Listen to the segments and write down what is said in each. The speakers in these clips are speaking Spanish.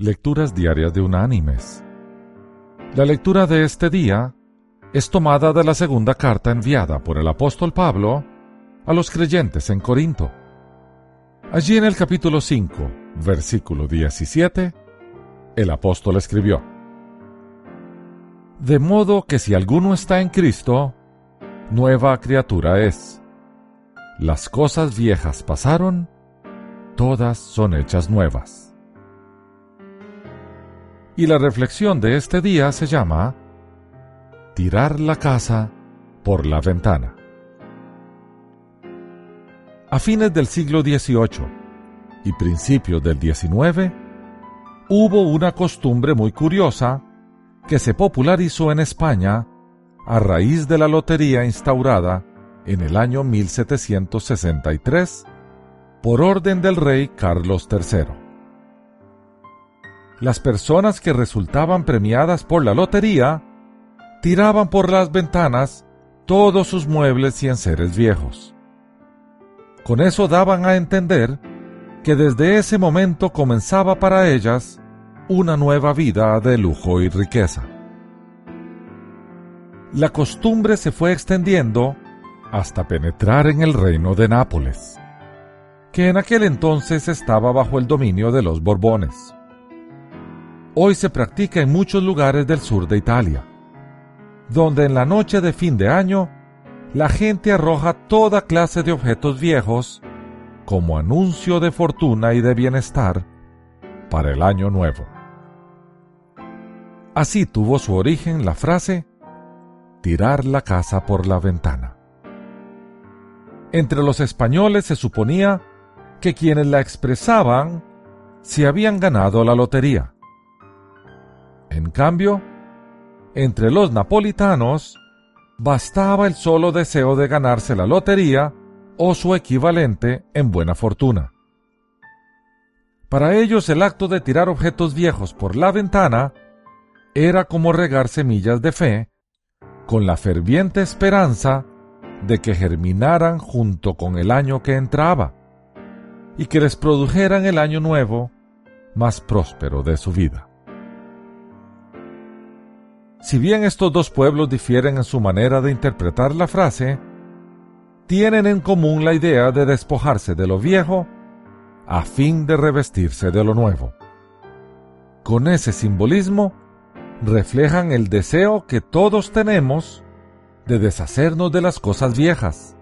Lecturas Diarias de Unánimes. La lectura de este día es tomada de la segunda carta enviada por el apóstol Pablo a los creyentes en Corinto. Allí en el capítulo 5, versículo 17, el apóstol escribió, De modo que si alguno está en Cristo, nueva criatura es. Las cosas viejas pasaron, todas son hechas nuevas. Y la reflexión de este día se llama Tirar la casa por la ventana. A fines del siglo XVIII y principios del XIX, hubo una costumbre muy curiosa que se popularizó en España a raíz de la lotería instaurada en el año 1763 por orden del rey Carlos III. Las personas que resultaban premiadas por la lotería tiraban por las ventanas todos sus muebles y enseres viejos. Con eso daban a entender que desde ese momento comenzaba para ellas una nueva vida de lujo y riqueza la costumbre se fue extendiendo hasta penetrar en el reino de Nápoles, que en aquel entonces estaba bajo el dominio de los Borbones. Hoy se practica en muchos lugares del sur de Italia, donde en la noche de fin de año la gente arroja toda clase de objetos viejos como anuncio de fortuna y de bienestar para el año nuevo. Así tuvo su origen la frase tirar la casa por la ventana. Entre los españoles se suponía que quienes la expresaban se habían ganado la lotería. En cambio, entre los napolitanos bastaba el solo deseo de ganarse la lotería o su equivalente en buena fortuna. Para ellos el acto de tirar objetos viejos por la ventana era como regar semillas de fe con la ferviente esperanza de que germinaran junto con el año que entraba y que les produjeran el año nuevo más próspero de su vida. Si bien estos dos pueblos difieren en su manera de interpretar la frase, tienen en común la idea de despojarse de lo viejo a fin de revestirse de lo nuevo. Con ese simbolismo, reflejan el deseo que todos tenemos de deshacernos de las cosas viejas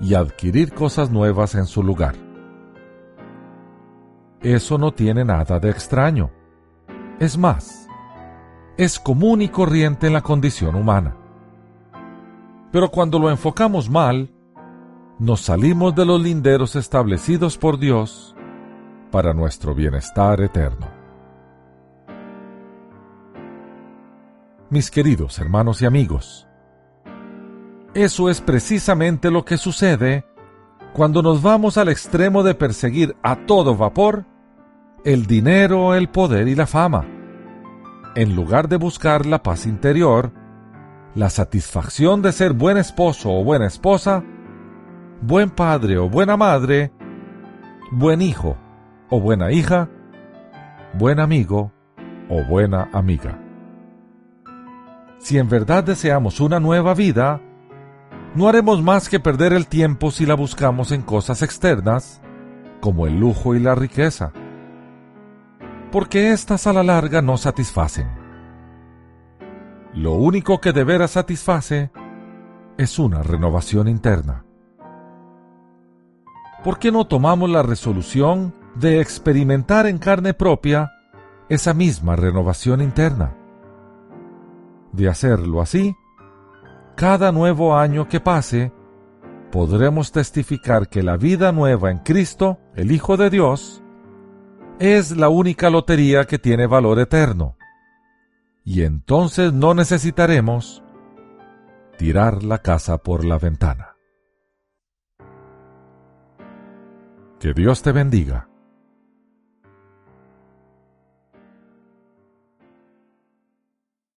y adquirir cosas nuevas en su lugar. Eso no tiene nada de extraño. Es más, es común y corriente en la condición humana. Pero cuando lo enfocamos mal, nos salimos de los linderos establecidos por Dios para nuestro bienestar eterno. mis queridos hermanos y amigos. Eso es precisamente lo que sucede cuando nos vamos al extremo de perseguir a todo vapor el dinero, el poder y la fama, en lugar de buscar la paz interior, la satisfacción de ser buen esposo o buena esposa, buen padre o buena madre, buen hijo o buena hija, buen amigo o buena amiga. Si en verdad deseamos una nueva vida, no haremos más que perder el tiempo si la buscamos en cosas externas, como el lujo y la riqueza, porque éstas a la larga no satisfacen. Lo único que de veras satisface es una renovación interna. ¿Por qué no tomamos la resolución de experimentar en carne propia esa misma renovación interna? de hacerlo así, cada nuevo año que pase, podremos testificar que la vida nueva en Cristo, el Hijo de Dios, es la única lotería que tiene valor eterno. Y entonces no necesitaremos tirar la casa por la ventana. Que Dios te bendiga.